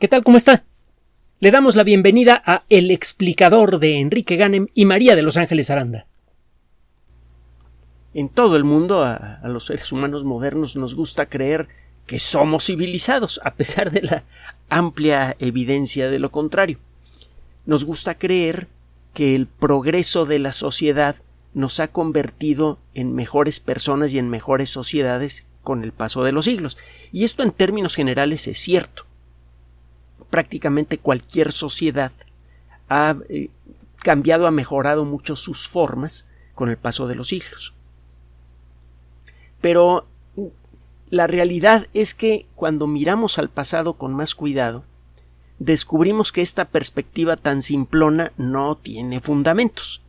¿Qué tal? ¿Cómo está? Le damos la bienvenida a El explicador de Enrique Ganem y María de Los Ángeles Aranda. En todo el mundo, a, a, los seres humanos modernos nos gusta creer que somos civilizados, a pesar de la amplia evidencia de lo contrario. Nos gusta creer que el progreso de la sociedad nos ha convertido en mejores personas y en mejores sociedades con el paso de los siglos. Y esto en términos generales es cierto prácticamente cualquier sociedad ha eh, cambiado, ha mejorado mucho sus formas con el paso de los siglos. Pero la realidad es que cuando miramos al pasado con más cuidado, descubrimos que esta perspectiva tan simplona no tiene fundamentos.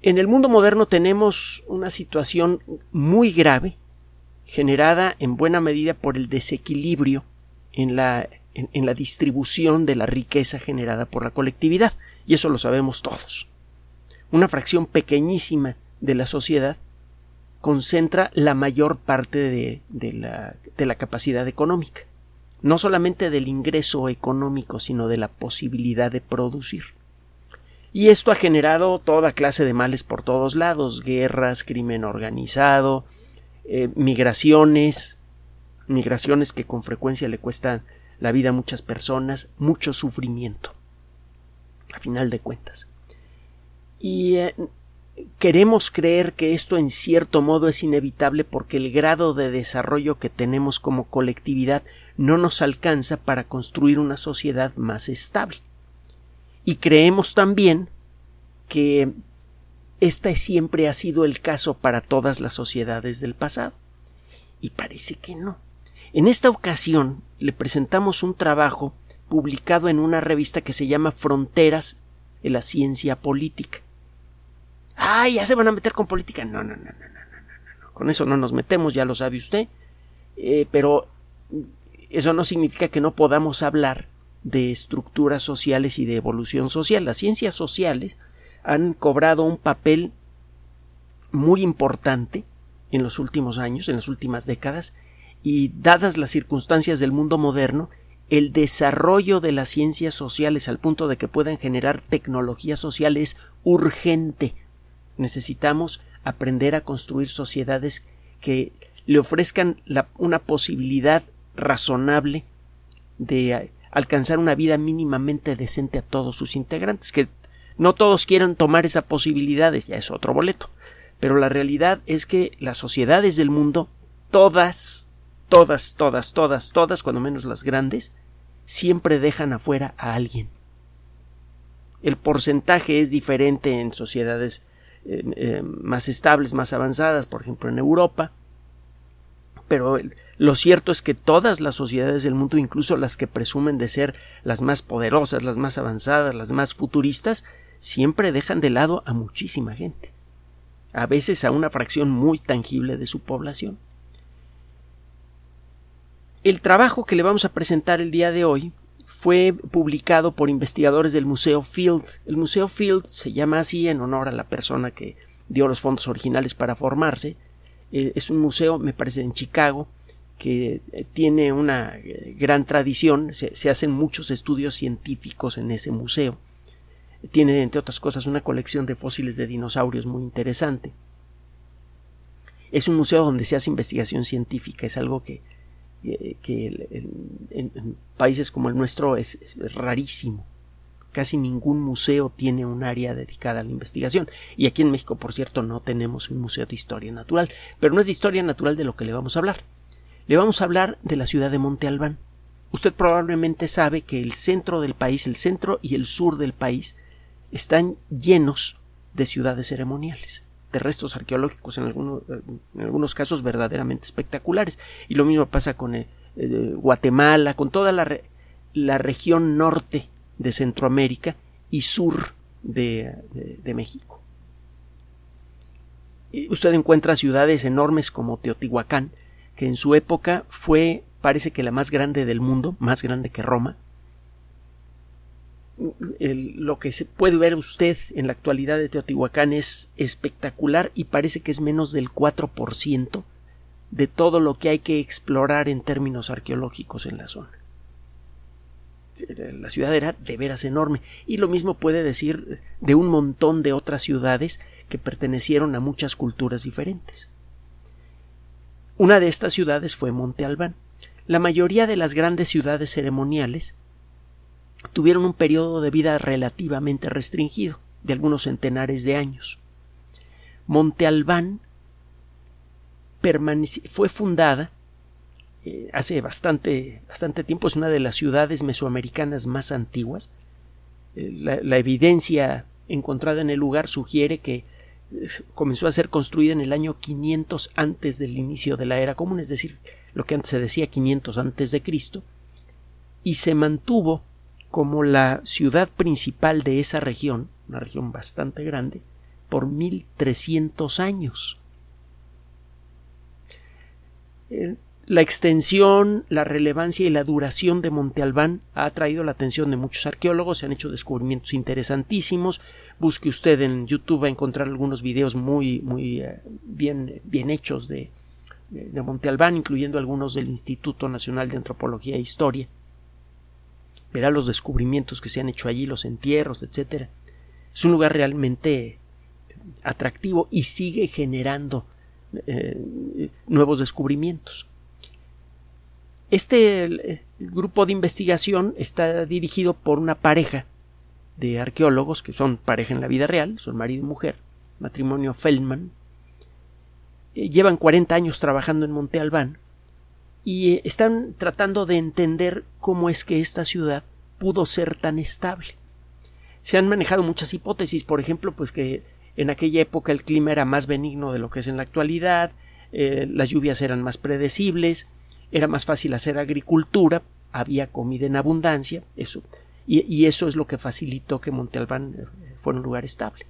En el mundo moderno tenemos una situación muy grave, generada en buena medida por el desequilibrio en la en, la distribución de la riqueza generada por la colectividad, y eso lo sabemos todos. Una fracción pequeñísima de la sociedad concentra la mayor parte de, de, la, de, la, capacidad económica, no solamente del ingreso económico, sino de la posibilidad de producir. Y esto ha generado toda clase de males por todos lados, guerras, crimen organizado, eh, migraciones, migraciones que con frecuencia le cuestan la vida a muchas personas, mucho sufrimiento, a final de cuentas. Y eh, queremos creer que esto en cierto modo es inevitable porque el grado de desarrollo que tenemos como colectividad no nos alcanza para construir una sociedad más estable. Y creemos también que este siempre ha sido el caso para todas las sociedades del pasado. Y parece que no. En esta ocasión le presentamos un trabajo publicado en una revista que se llama Fronteras de la Ciencia Política. ¡Ay! ¿Ya se van a meter con política? No, no, no, no, no, no, no. Con eso no nos metemos, ya lo sabe usted. Eh, pero eso no significa que no podamos hablar de estructuras sociales y de evolución social. Las ciencias sociales han cobrado un papel muy importante en los últimos años, en las últimas décadas, y dadas las circunstancias del mundo moderno, el desarrollo de las ciencias sociales al punto de que puedan generar tecnología social es urgente. Necesitamos aprender a construir sociedades que le ofrezcan una posibilidad razonable de alcanzar una vida mínimamente decente a todos sus integrantes, que no todos quieran tomar esa posibilidad, ya es otro boleto. Pero la realidad es que las sociedades del mundo, todas todas, todas, todas, todas, cuando menos las grandes, siempre dejan afuera a alguien. El porcentaje es diferente en sociedades eh, más estables, más avanzadas, por ejemplo en Europa, pero lo cierto es que todas las sociedades del mundo, incluso las que presumen de ser las más poderosas, las más avanzadas, las más futuristas, siempre dejan de lado a muchísima gente, a veces a una fracción muy tangible de su población. El trabajo que le vamos a presentar el día de hoy fue publicado por investigadores del Museo Field. El Museo Field se llama así en honor a la persona que dio los fondos originales para formarse. Eh, es un museo, me parece, en Chicago, que eh, tiene una eh, gran tradición. Se, se, hacen muchos estudios científicos en ese museo. Tiene, entre otras cosas, una colección de fósiles de dinosaurios muy interesante. Es un museo donde se hace investigación científica. Es algo que que en, países como el nuestro es, rarísimo. Casi ningún museo tiene un área dedicada a la investigación. Y aquí en México, por cierto, no tenemos un museo de historia natural. Pero no es de historia natural de lo que le vamos a hablar. Le vamos a hablar de la ciudad de Monte Albán. Usted probablemente sabe que el centro del país, el centro y el sur del país, están llenos de ciudades ceremoniales de restos arqueológicos en, algunos, casos verdaderamente espectaculares. Y lo mismo pasa con eh, eh, Guatemala, con toda la, la, región norte de Centroamérica y sur de, de, México. Usted encuentra ciudades enormes como Teotihuacán, que en su época fue, parece que la más grande del mundo, más grande que Roma, lo que se puede ver usted en la actualidad de Teotihuacán es espectacular y parece que es menos del 4% de todo lo que hay que explorar en términos arqueológicos en la zona. La ciudad era de veras enorme. Y lo mismo puede decir de un montón de otras ciudades que pertenecieron a muchas culturas diferentes. Una de estas ciudades fue Monte Albán. La mayoría de las grandes ciudades ceremoniales tuvieron un periodo de vida relativamente restringido, de algunos centenares de años. Monte Albán fue fundada eh, hace bastante, bastante tiempo, es una de las ciudades mesoamericanas más antiguas. Eh, la, evidencia encontrada en el lugar sugiere que eh, comenzó a ser construida en el año 500 antes del inicio de la era común, es decir, lo que antes se decía 500 antes de Cristo, y se mantuvo como la ciudad principal de esa región, una región bastante grande, por 1300 años. La extensión, la relevancia y la duración de Monte Albán ha atraído la atención de muchos arqueólogos, se han hecho descubrimientos interesantísimos. Busque usted en YouTube a encontrar algunos videos muy, muy eh, bien, bien hechos de, de Monte Albán, incluyendo algunos del Instituto Nacional de Antropología e Historia. Verá los descubrimientos que se han hecho allí, los entierros, etcétera. Es un lugar realmente atractivo y sigue generando eh, nuevos descubrimientos. Este grupo de investigación está dirigido por una pareja de arqueólogos que son pareja en la vida real, son marido y mujer, matrimonio Feldman. Eh, llevan 40 años trabajando en Monte Albán y están tratando de entender cómo es que esta ciudad pudo ser tan estable. Se han manejado muchas hipótesis, por ejemplo, pues que en aquella época el clima era más benigno de lo que es en la actualidad, eh, las lluvias eran más predecibles, era más fácil hacer agricultura, había comida en abundancia, eso, y, eso es lo que facilitó que Monte Albán eh, fuera un lugar estable.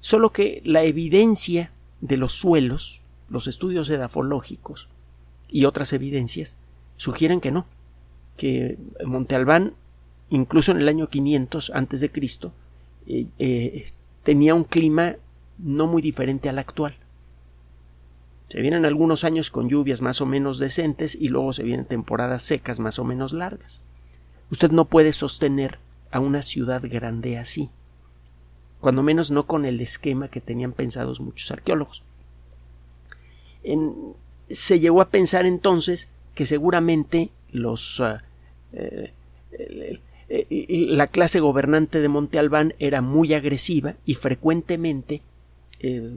Solo que la evidencia de los suelos, los estudios edafológicos y otras evidencias sugieren que no, que Monte Albán, incluso en el año 500 antes de Cristo, eh, eh, tenía un clima no muy diferente al actual. Se vienen algunos años con lluvias más o menos decentes y luego se vienen temporadas secas más o menos largas. Usted no puede sostener a una ciudad grande así, cuando menos no con el esquema que tenían pensados muchos arqueólogos. Se llegó a pensar entonces que seguramente los ah, eh, la clase gobernante de Monte Albán era muy agresiva y frecuentemente eh,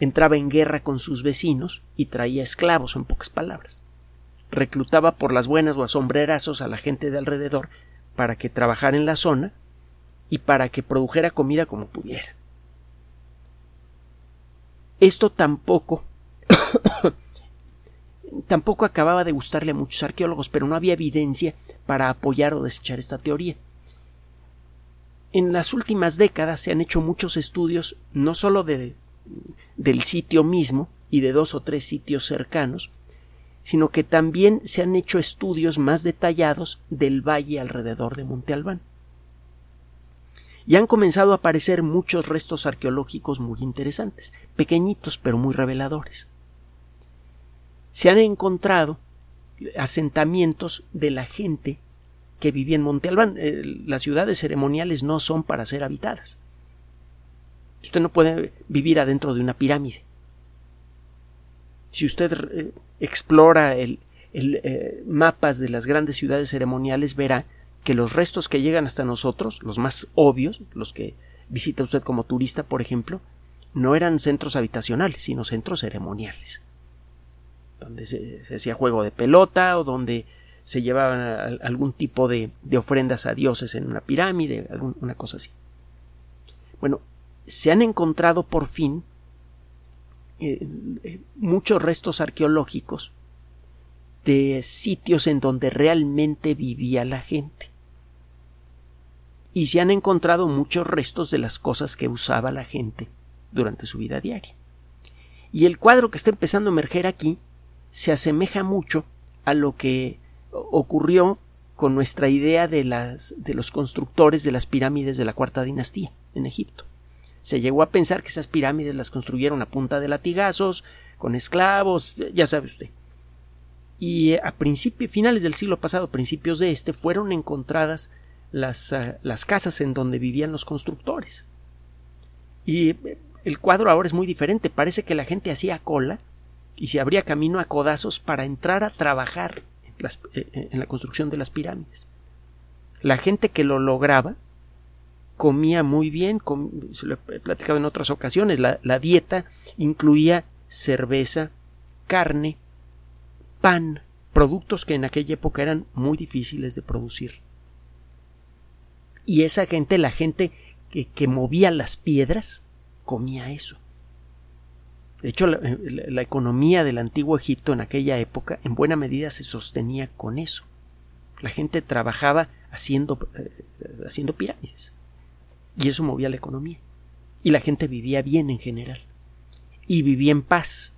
entraba en guerra con sus vecinos y traía esclavos, en pocas palabras. Reclutaba por las buenas o a sombrerazos a la gente de alrededor para que trabajara en la zona y para que produjera comida como pudiera. Esto tampoco tampoco acababa de gustarle a muchos arqueólogos, pero no había evidencia para apoyar o desechar esta teoría. En las últimas décadas se han hecho muchos estudios no solo de del sitio mismo y de dos o tres sitios cercanos, sino que también se han hecho estudios más detallados del valle alrededor de Monte Albán. Y han comenzado a aparecer muchos restos arqueológicos muy interesantes, pequeñitos pero muy reveladores. Se han encontrado asentamientos de la gente que vivía en Monte Albán. Eh, las ciudades ceremoniales no son para ser habitadas. Usted no puede vivir adentro de una pirámide. Si usted eh, explora el, eh, mapas de las grandes ciudades ceremoniales, verá que los restos que llegan hasta nosotros, los más obvios, los que visita usted como turista, por ejemplo, no eran centros habitacionales, sino centros ceremoniales, donde se, hacía juego de pelota o donde se llevaban algún tipo de, ofrendas a dioses en una pirámide, alguna cosa así. Bueno, se han encontrado por fin eh, eh, muchos restos arqueológicos de sitios en donde realmente vivía la gente. Y se han encontrado muchos restos de las cosas que usaba la gente durante su vida diaria. Y el cuadro que está empezando a emerger aquí se asemeja mucho a lo que ocurrió con nuestra idea de, las, de los constructores de las pirámides de la cuarta dinastía en Egipto. Se llegó a pensar que esas pirámides las construyeron a punta de latigazos, con esclavos, ya sabe usted. y a principios, finales del siglo pasado, principios de este, fueron encontradas las, uh, las casas en donde vivían los constructores. Y el cuadro ahora es muy diferente. Parece que la gente hacía cola y se abría camino a codazos para entrar a trabajar en, las, en la construcción de las pirámides. La gente que lo lograba comía muy bien, se lo he platicado en otras ocasiones, la, dieta incluía cerveza, carne, pan, productos que en aquella época eran muy difíciles de producir. Y esa gente, la gente que movía las piedras, comía eso. De hecho, la, la, economía del antiguo Egipto en aquella época en buena medida se sostenía con eso. La gente trabajaba haciendo, eh, haciendo pirámides. Y eso movía la economía. Y la gente vivía bien en general. Y vivía en paz.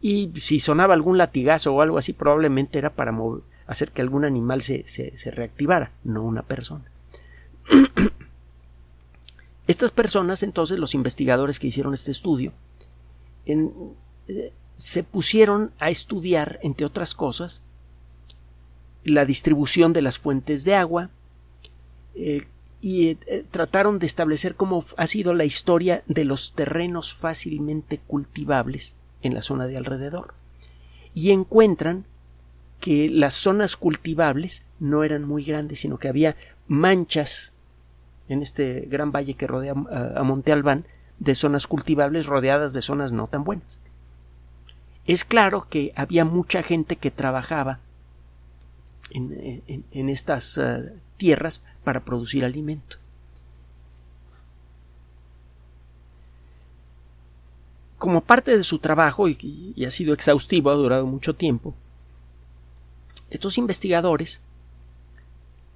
Y si sonaba algún latigazo o algo así, probablemente era para hacer que algún animal se, se reactivara, no una persona. Estas personas, entonces, los investigadores que hicieron este estudio, se pusieron a estudiar, entre otras cosas, la distribución de las fuentes de agua eh, y eh, trataron de establecer cómo ha sido la historia de los terrenos fácilmente cultivables en la zona de alrededor. Y encuentran que las zonas cultivables no eran muy grandes, sino que había manchas en este gran valle que rodea a Monte Albán de zonas cultivables rodeadas de zonas no tan buenas. Es claro que había mucha gente que trabajaba en, estas uh, tierras para producir alimento. Como parte de su trabajo, y, y ha sido exhaustivo, ha durado mucho tiempo, estos investigadores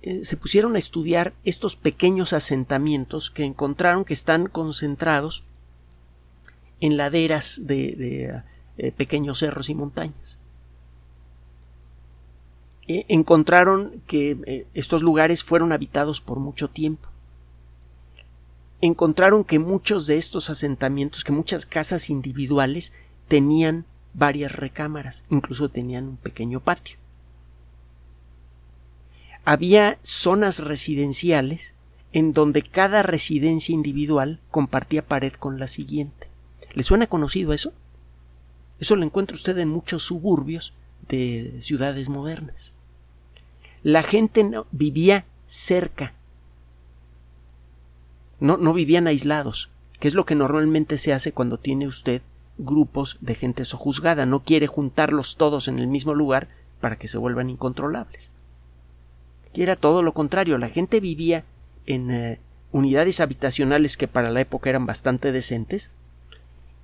eh, se pusieron a estudiar estos pequeños asentamientos que encontraron que están concentrados en laderas de, eh, pequeños cerros y montañas. Eh, encontraron que eh, estos lugares fueron habitados por mucho tiempo. Encontraron que muchos de estos asentamientos, que muchas casas individuales tenían varias recámaras, incluso tenían un pequeño patio había zonas residenciales en donde cada residencia individual compartía pared con la siguiente. ¿Le suena conocido eso? Eso lo encuentra usted en muchos suburbios de ciudades modernas. La gente no, vivía cerca. No, no vivían aislados, que es lo que normalmente se hace cuando tiene usted grupos de gente sojuzgada. No quiere juntarlos todos en el mismo lugar para que se vuelvan incontrolables que era todo lo contrario. La gente vivía en eh, unidades habitacionales que para la época eran bastante decentes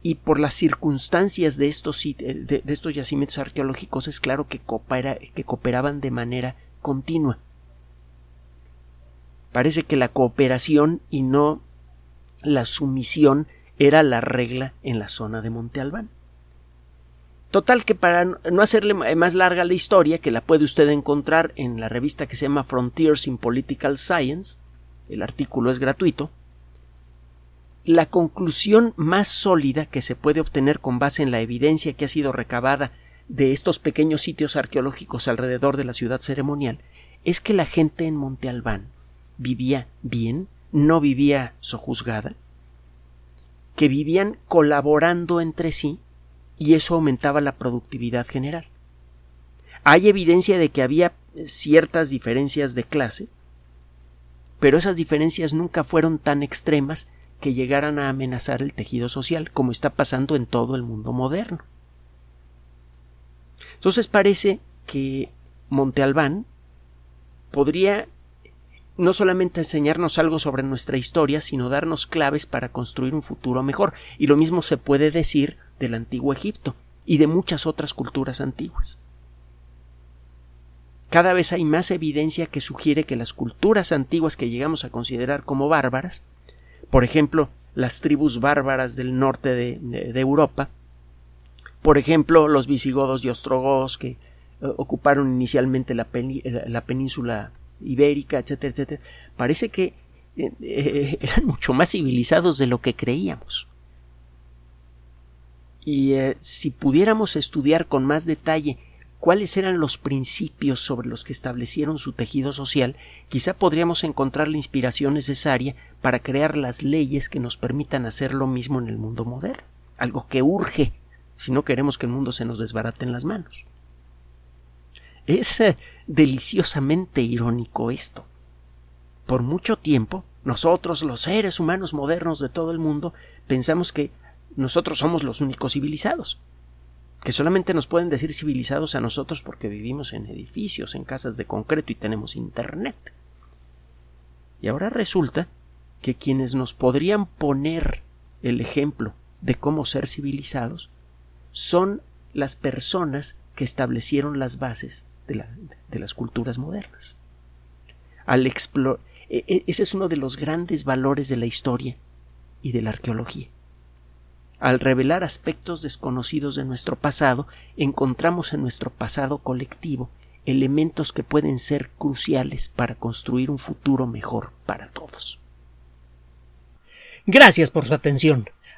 y por las circunstancias de estos, de, de estos yacimientos arqueológicos es claro que, que cooperaban de manera continua. Parece que la cooperación y no la sumisión era la regla en la zona de Monte Albán. Total que para no hacerle más larga la historia, que la puede usted encontrar en la revista que se llama Frontiers in Political Science, el artículo es gratuito, la conclusión más sólida que se puede obtener con base en la evidencia que ha sido recabada de estos pequeños sitios arqueológicos alrededor de la ciudad ceremonial es que la gente en Monte Albán vivía bien, no vivía sojuzgada, que vivían colaborando entre sí y eso aumentaba la productividad general. Hay evidencia de que había ciertas diferencias de clase, pero esas diferencias nunca fueron tan extremas que llegaran a amenazar el tejido social, como está pasando en todo el mundo moderno. Entonces parece que Monte Albán podría no solamente enseñarnos algo sobre nuestra historia, sino darnos claves para construir un futuro mejor. Y lo mismo se puede decir del antiguo Egipto y de muchas otras culturas antiguas. Cada vez hay más evidencia que sugiere que las culturas antiguas que llegamos a considerar como bárbaras, por ejemplo, las tribus bárbaras del norte de, de, Europa, por ejemplo, los visigodos y ostrogodos que uh, ocuparon inicialmente la, la, península ibérica, etcétera, etcétera, parece que eh, eh, eran mucho más civilizados de lo que creíamos. Y eh, si pudiéramos estudiar con más detalle cuáles eran los principios sobre los que establecieron su tejido social, quizá podríamos encontrar la inspiración necesaria para crear las leyes que nos permitan hacer lo mismo en el mundo moderno, algo que urge si no queremos que el mundo se nos desbarate en las manos. Es deliciosamente irónico esto. Por mucho tiempo, nosotros, los seres humanos modernos de todo el mundo, pensamos que nosotros somos los únicos civilizados que solamente nos pueden decir civilizados a nosotros porque vivimos en edificios, en casas de concreto y tenemos Internet. Y ahora resulta que quienes nos podrían poner el ejemplo de cómo ser civilizados son las personas que establecieron las bases de, las culturas modernas. Al e, e, ese es uno de los grandes valores de la historia y de la arqueología. Al revelar aspectos desconocidos de nuestro pasado, encontramos en nuestro pasado colectivo elementos que pueden ser cruciales para construir un futuro mejor para todos. Gracias por su atención.